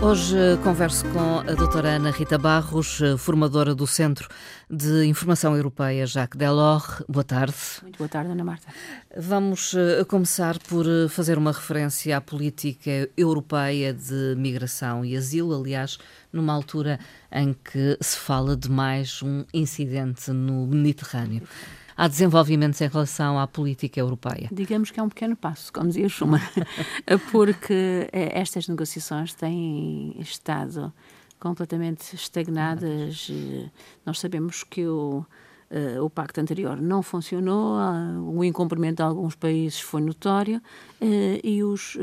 Hoje converso com a doutora Ana Rita Barros, formadora do Centro de Informação Europeia Jacques Delors. Boa tarde. Muito boa tarde, Ana Marta. Vamos eh, começar por eh, fazer uma referência à política europeia de migração e asilo, aliás, numa altura em que se fala de mais um incidente no Mediterrâneo há desenvolvimentos em relação à política europeia? Digamos que é um pequeno passo, como dizia Schumann, porque eh, estas negociações têm estado completamente estagnadas. Nós sabemos que o, uh, o pacto anterior não funcionou, o incumprimento de alguns países foi notório e os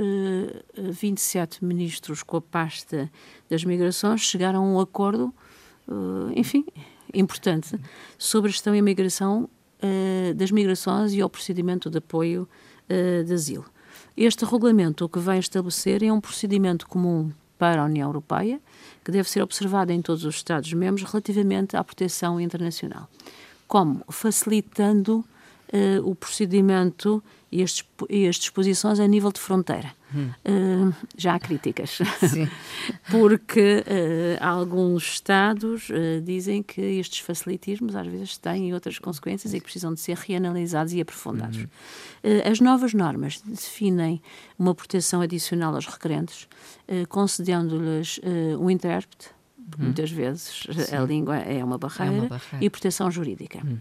27 ministros com a pasta das migrações chegaram a um acordo, enfim, importante sobre a gestão e a migração uh, das migrações e ao procedimento de apoio uh, de asilo. Este regulamento o que vai estabelecer é um procedimento comum para a União Europeia, que deve ser observado em todos os Estados-membros relativamente à proteção internacional. Como? Facilitando uh, o procedimento e as, e as disposições a nível de fronteira. Hum. Uh, já há críticas, porque uh, alguns Estados uh, dizem que estes facilitismos às vezes têm outras consequências e que precisam de ser reanalisados e aprofundados. Uhum. as novas normas definem uma proteção adicional aos requerentes, concedendo-lhes um intérprete, uhum. muitas vezes Sim. a língua é uma barreira, é uma barreira. e proteção jurídica. Uhum.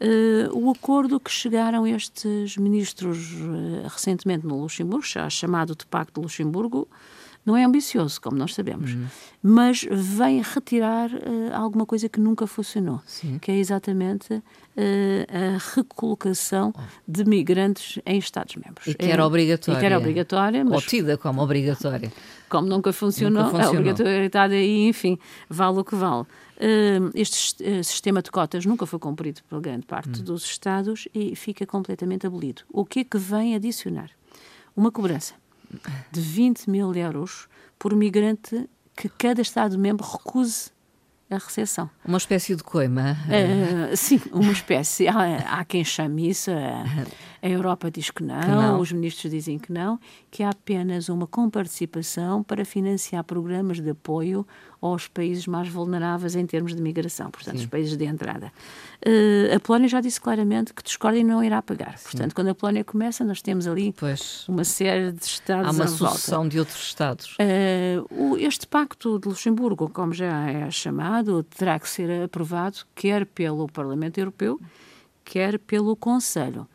Uh, o acordo que chegaram estes ministros uh, recentemente no Luxemburgo, já chamado de Pacto de Luxemburgo, não é ambicioso, como nós sabemos, uhum. mas vem retirar uh, alguma coisa que nunca funcionou, Sim. que é exatamente uh, a recolocação oh. de migrantes em Estados-membros. E que era obrigatória. E que era obrigatória, mas... Ou tida como obrigatória. Como nunca funcionou, nunca funcionou. a obrigatoriedade aí, enfim, vale o que vale. Este sistema de cotas nunca foi cumprido por grande parte hum. dos Estados e fica completamente abolido. O que é que vem adicionar? Uma cobrança de 20 mil euros por migrante que cada Estado-membro recuse a recepção. Uma espécie de coima? Uh, sim, uma espécie. Há, há quem chame isso, a, a Europa diz que não, que não, os ministros dizem que não, que há apenas uma comparticipação para financiar programas de apoio aos países mais vulneráveis em termos de migração, portanto, Sim. os países de entrada. Uh, a Polónia já disse claramente que discorda e não irá pagar. Sim. Portanto, quando a Polónia começa, nós temos ali pois. uma série de Estados Há uma sucessão de outros Estados. Uh, o, este pacto de Luxemburgo, como já é chamado, terá que ser aprovado quer pelo Parlamento Europeu, quer pelo Conselho.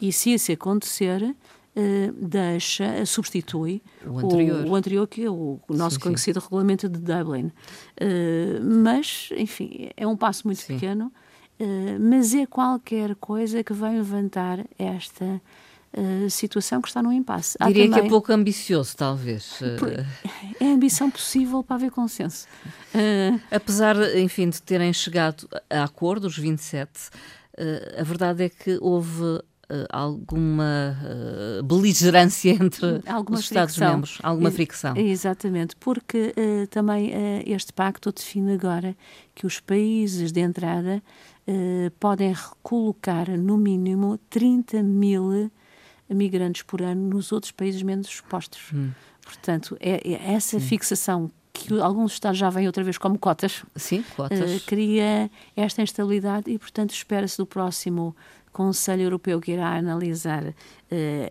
E se isso acontecer, uh, deixa, substitui o anterior. O, o anterior que é o, o nosso sim, conhecido sim. regulamento de Dublin. Uh, mas, enfim, é um passo muito sim. pequeno, uh, mas é qualquer coisa que vai levantar esta Uh, situação que está num impasse. Há Diria também... que é pouco ambicioso, talvez. É ambição possível para haver consenso. Apesar, enfim, de terem chegado a acordo, os 27, uh, a verdade é que houve uh, alguma uh, beligerância entre alguma os Estados-membros, alguma fricção. Exatamente, porque uh, também este pacto define agora que os países de entrada podem recolocar no mínimo 30 mil migrantes por ano nos outros países menos expostos. Hum. Portanto, é, é essa hum. fixação que alguns Estados já vêm outra vez como cotas. Sim, cotas. cria esta instabilidade e, portanto, espera-se do próximo Conselho Europeu que irá analisar uh,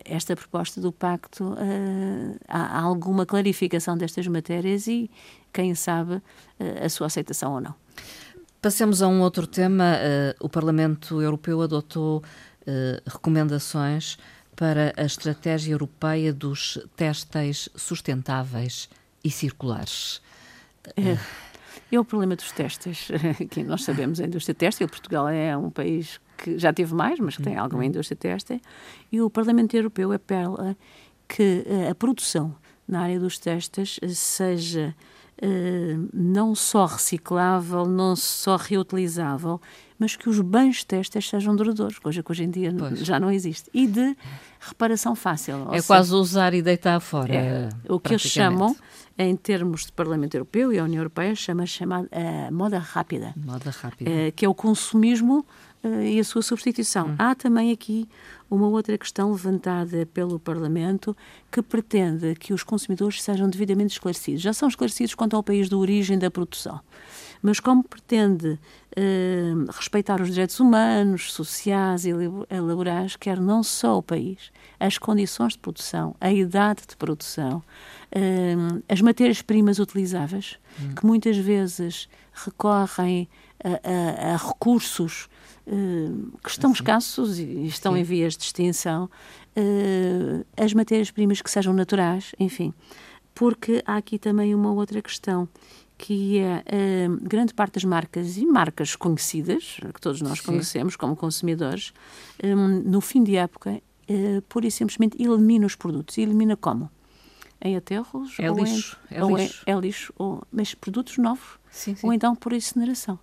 esta proposta do Pacto, uh, há alguma clarificação destas matérias e, quem sabe, uh, a sua aceitação ou não. Passemos a um outro tema. o Parlamento Europeu adotou recomendações para a Estratégia Europeia dos Têxteis Sustentáveis e Circulares. É, é o problema dos testes, que nós sabemos a indústria têxtil. Portugal é um país que já teve mais, mas que tem uhum. alguma indústria têxtil, e o Parlamento Europeu apela que eh, a produção na área dos testes seja uh, não só reciclável, não só reutilizável, mas que os banhos testes sejam duradouros, coisa que hoje em dia pois. já não existe. E de reparação fácil. É seja, quase usar e deitar fora. É, o que eles chamam, em termos de Parlamento Europeu e a União Europeia, chama, chama uh, moda rápida. Moda rápida. Uh, que é o consumismo uh, e a sua substituição. Hum. Há também aqui uma outra questão levantada pelo Parlamento que pretende que os consumidores sejam devidamente esclarecidos. Já são esclarecidos quanto ao país de origem da produção mas como pretende eh, respeitar os direitos humanos, sociais e laborais, quer não só o país, as condições de produção, a idade de produção, eh, as matérias-primas utilizáveis, hum. que muitas vezes recorrem a, a, a recursos que estão assim. escassos e estão Sim. em vias de extinção, as matérias-primas que sejam naturais, enfim. Porque há aqui também uma outra questão, que é uh, grande parte das marcas e marcas conhecidas, que todos nós Sim. conhecemos como consumidores, um, no fim de época, uh, pura e simplesmente elimina os produtos. E elimina como? Em aterros? É lixo. Em, é, lixo. É, é, lixo. Ou, mas produtos novos. Sim, sim. Ou então por incineração.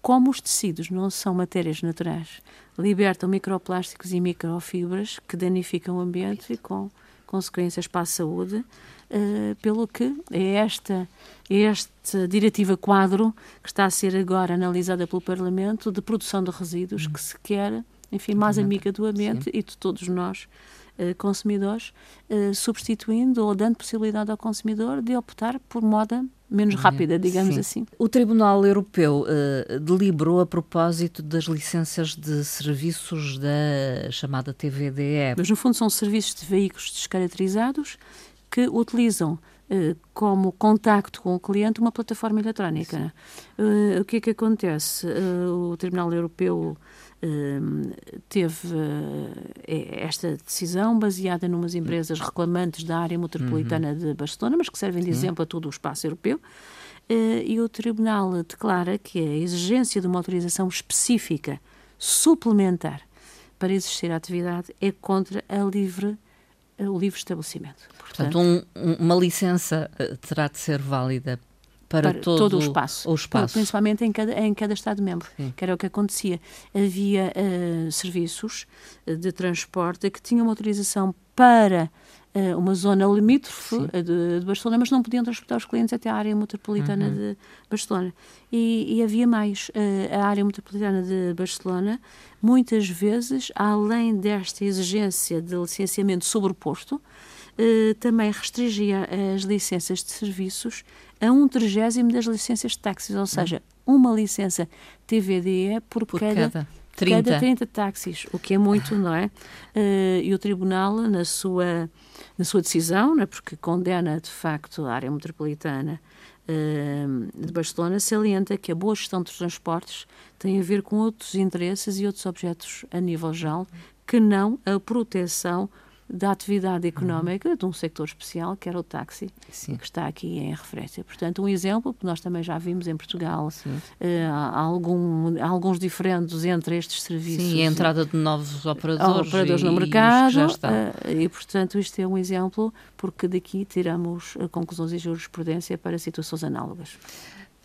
Como os tecidos não são matérias naturais, libertam microplásticos e microfibras que danificam o ambiente e com consequências para a saúde, uh, pelo que é esta, é esta diretiva quadro que está a ser agora analisada pelo Parlamento de produção de resíduos, hum. que se quer, enfim, mais amiga do ambiente Sim. e de todos nós, consumidores, uh, substituindo ou dando possibilidade ao consumidor de optar por moda menos rápida, digamos Sim. assim. O Tribunal Europeu uh, deliberou a propósito das licenças de serviços da chamada TVDE. Mas, no fundo, são serviços de veículos descaracterizados que utilizam uh, como contacto com o cliente uma plataforma eletrónica. Uh, o que é que acontece? Uh, o Tribunal Europeu teve esta decisão baseada numas empresas reclamantes da área metropolitana uhum. de Barcelona, mas que servem de exemplo a todo o espaço europeu. e o Tribunal declara que a exigência de uma autorização específica suplementar para existir a atividade é contra a livre o livre estabelecimento. Portanto, Portanto um, uma licença eh, terá de ser válida para, para todo, todo, o espaço, o espaço. principalmente em cada, em cada Estado-membro, que era o que acontecia. Havia uh, serviços eh, de transporte que tinham uma autorização para uh, uma zona limítrofe de, de, Barcelona, mas não podiam transportar os clientes até a área metropolitana uhum. de Barcelona. E, e havia mais. Uh, a área metropolitana de Barcelona, muitas vezes, além desta exigência de licenciamento sobreposto, uh, também restringia as licenças de serviços a um trigésimo das licenças de táxis, ou seja, uma licença TVDE por, por cada, cada 30. cada 30 táxis, o que é muito, não é? Uh, e o Tribunal, na sua, na sua decisão, né, porque condena de facto a área metropolitana uh, de Barcelona, salienta que a boa gestão dos transportes tem a ver com outros interesses e outros objetos a nível geral que não a proteção da atividade económica uhum. de um sector especial, que era o táxi, Sim. que está aqui em referência. Portanto, um exemplo que nós também já vimos em Portugal, uh, há, algum, há alguns diferentes entre estes serviços. Sim, a entrada de novos operadores, operadores e, no mercado. Uh, e, portanto, isto é um exemplo, porque daqui tiramos conclusões e jurisprudência para situações análogas.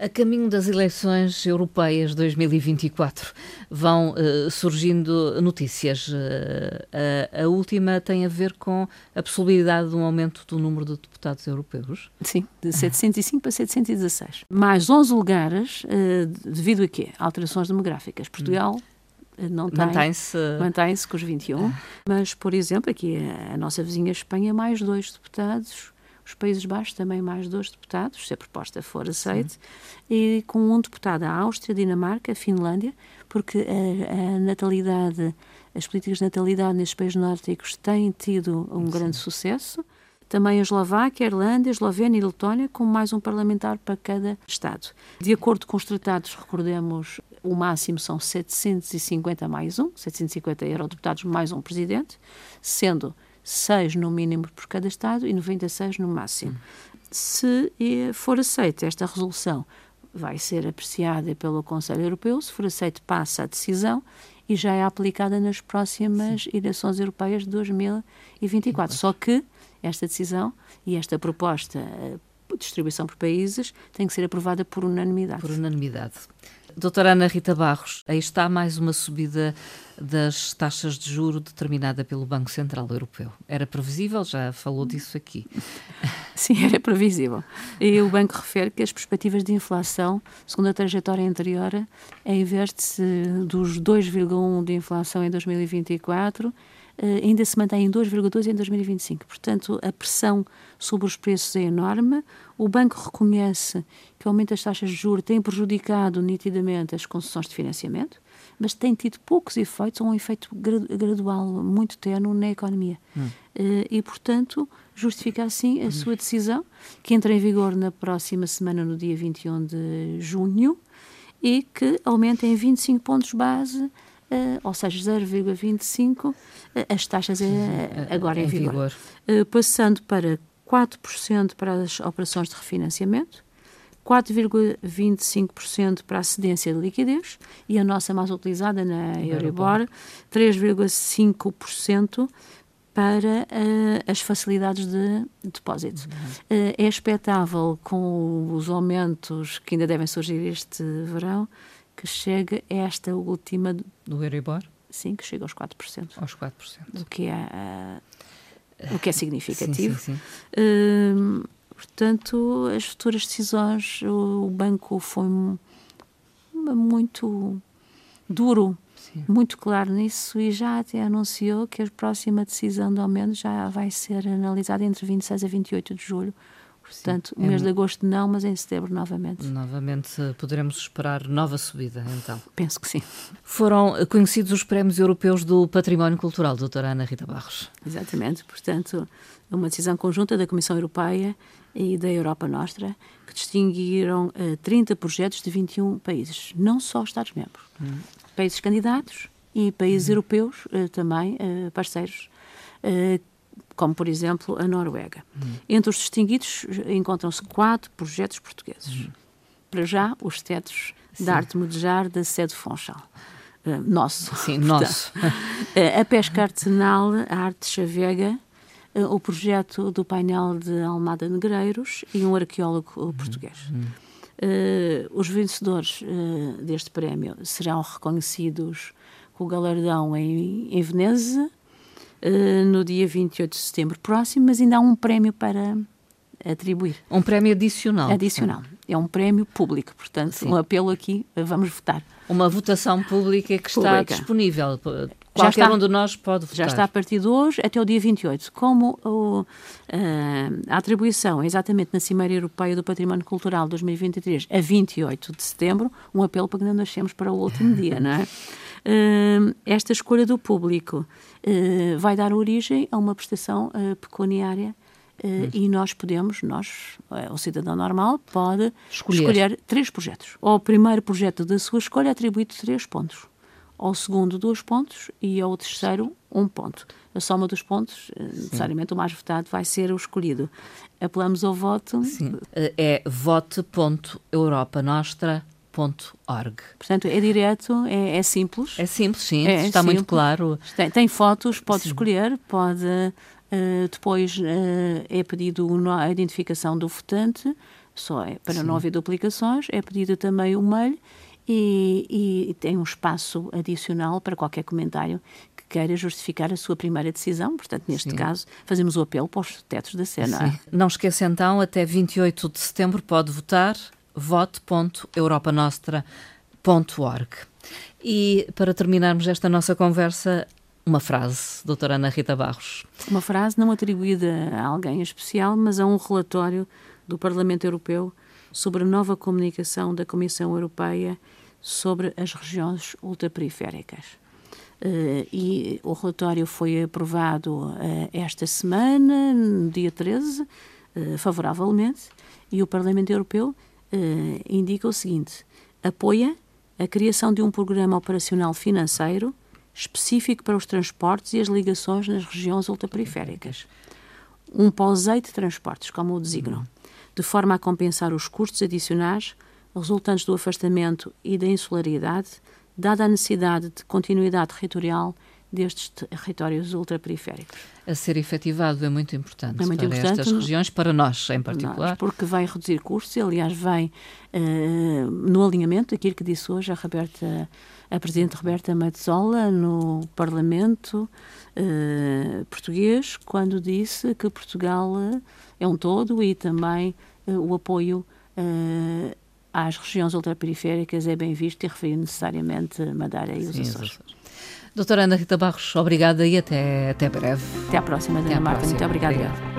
A caminho das eleições europeias 2024 vão uh, surgindo notícias. Uh, a, a, última tem a ver com a possibilidade de um aumento do número de deputados europeus. Sim, de 705 para 716. Mais 11 lugares, uh, devido a quê? Alterações demográficas. Portugal não tem, mantém-se mantém com os 21, mas, por exemplo, aqui a, a nossa vizinha Espanha, mais dois deputados os Países Baixos também mais dois deputados, se a proposta for aceita, e com um deputado a Áustria, Dinamarca, Finlândia, porque a, a, natalidade, as políticas de natalidade nestes países nórdicos têm tido um Sim. grande sucesso. Também a Eslováquia, a Irlanda, a Eslovénia e a Letónia, com mais um parlamentar para cada Estado. De acordo com os tratados, recordemos, o máximo são 750 mais um, 750 eurodeputados mais um presidente, sendo 6 no mínimo por cada Estado e 96 no máximo. Se for aceita esta resolução, vai ser apreciada pelo Conselho Europeu, se for aceita, passa a decisão e já é aplicada nas próximas Sim. eleições europeias de 2024. Só que esta decisão e esta proposta eh, distribuição por países tem que ser aprovada por unanimidade. Por unanimidade. Doutora Ana Rita Barros, aí está mais uma subida das taxas de juro determinada pelo Banco Central Europeu. Era previsível? Já falou disso aqui. Sim, era previsível. E o banco refere que as perspectivas de inflação, segundo a trajetória anterior, de, dos 2,1% de inflação em 2024, eh, ainda se mantém em 2,2% em 2025. Portanto, a pressão sobre os preços é enorme. O banco reconhece que o aumento das taxas de juros tem prejudicado nitidamente as concessões de financiamento mas tem tido poucos efeitos, ou um efeito gradual muito tenue na economia. Hum. Uh, e, portanto, justifica assim a hum. sua decisão, que entra em vigor na próxima semana, no dia 21 de junho, e que aumenta em 25 pontos base, ou seja, 0,25 uh, eh, as taxas agora em, em vigor. vigor. passando para 4% para as operações de refinanciamento, 4,25% para a cedência de liquidez e a nossa mais utilizada na Euribor, 3,5% para uh, as facilidades de depósito. Uhum. Uh, é expectável, com os aumentos que ainda devem surgir este verão, que chegue esta última... Do Euribor? Sim, que chega aos 4%. Aos 4%. O que é, uh, o que é significativo. Sim, sim, sim. Portanto, as futuras decisões, o, banco foi muito duro, Sim. muito claro nisso e já até anunciou que a próxima decisão de aumento já vai ser analisada entre 26 a 28 de julho. Portanto, o mês é... de agosto não, mas em setembro novamente. Novamente poderemos esperar nova subida, então. Penso que sim. Foram conhecidos os prémios europeus do património cultural, doutora Ana Rita Barros. Exatamente, portanto, uma decisão conjunta da Comissão Europeia e da Europa Nostra, que distinguiram uh, eh, 30 projetos de 21 países, não só Estados-membros, hum. países candidatos e países hum. europeus uh, também uh, parceiros, como por exemplo a Noruega. Hum. Entre os distinguidos encontram-se quatro projetos portugueses. Hum. Para já, os tetos Sim. da arte modejar da sede Fonchal. Uh, nosso. Sim, nosso. a pesca artesanal, a arte chavega, uh, o projeto do painel de Almada Negreiros e um arqueólogo uhum. português. Uhum. Uh, os vencedores uh, deste prémio serão reconhecidos com o galardão em, em Veneza uh, no dia 28 de setembro próximo, mas ainda há um prémio para atribuir. Um prémio adicional. Adicional. É um prémio público, portanto, Sim. um apelo aqui, vamos votar. Uma votação pública que está disponível Qualquer está, um de nós pode votar. Já está a partir de hoje até o dia 28. Como o, uh, a atribuição é exatamente na Cimeira Europeia do Património Cultural 2023 a 28 de setembro, um apelo para que não nascemos para o último dia, não é? Uh, esta escolha do público uh, vai dar origem a uma prestação pecuniária Uh, e nós podemos, nós, o cidadão normal, pode escolher. escolher. três projetos. Ao primeiro projeto da sua escolha, atribuído três pontos ao segundo dois pontos e ao terceiro um ponto. A soma dos pontos, eh, Sim. necessariamente o mais votado vai ser o escolhido. Apelamos ao voto. Sim. Eh, é vote.europanostra.org. Portanto, é direto, é, é, simples. É simples, sim, é, está muito claro. Tem, tem fotos, pode sim. escolher, pode. Uh, depois uh, é pedido a identificação do votante, só é para sim. não haver duplicações, é pedido também o mail e, e tem um espaço adicional para qualquer comentário que queira justificar a sua primeira decisão. Portanto, neste Sim. caso, fazemos o apelo para os tetos da cena. Sim. Não esqueça então, até 28 de setembro pode votar vote.europanostra.org. E para terminarmos esta nossa conversa, uma frase, doutora Ana Rita Barros. Uma frase não atribuída a alguém especial, mas a um relatório do Parlamento Europeu sobre a nova comunicação da Comissão Europeia sobre as regiões ultraperiféricas. Uh, e o relatório foi aprovado uh, esta semana, no dia 13, uh, eh, favoravelmente, e o Parlamento Europeu indica o seguinte: apoia a criação de um programa operacional financeiro específico para os transportes e as ligações nas regiões ultraperiféricas. Um POSEI de transportes, como o designam de forma a compensar os custos adicionais resultantes do afastamento e da insularidade, dada a necessidade de continuidade territorial destes territórios ultraperiféricos. A ser efetivado é muito importante é muito para importante, estas regiões, para nós em particular. Nós, porque vai reduzir custos e, aliás, vai uh, no alinhamento daquilo que disse hoje a Roberta, a Presidente Roberta Metzola no Parlamento uh, português, quando disse que Portugal é um todo e também uh, o apoio às regiões ultraperiféricas é bem visto e referiu necessariamente Madeira e os Sim, Açores. Doutora Ana Rita Barros, obrigada e até, até breve. Até à próxima, Dona Marta. Muito obrigada. obrigada.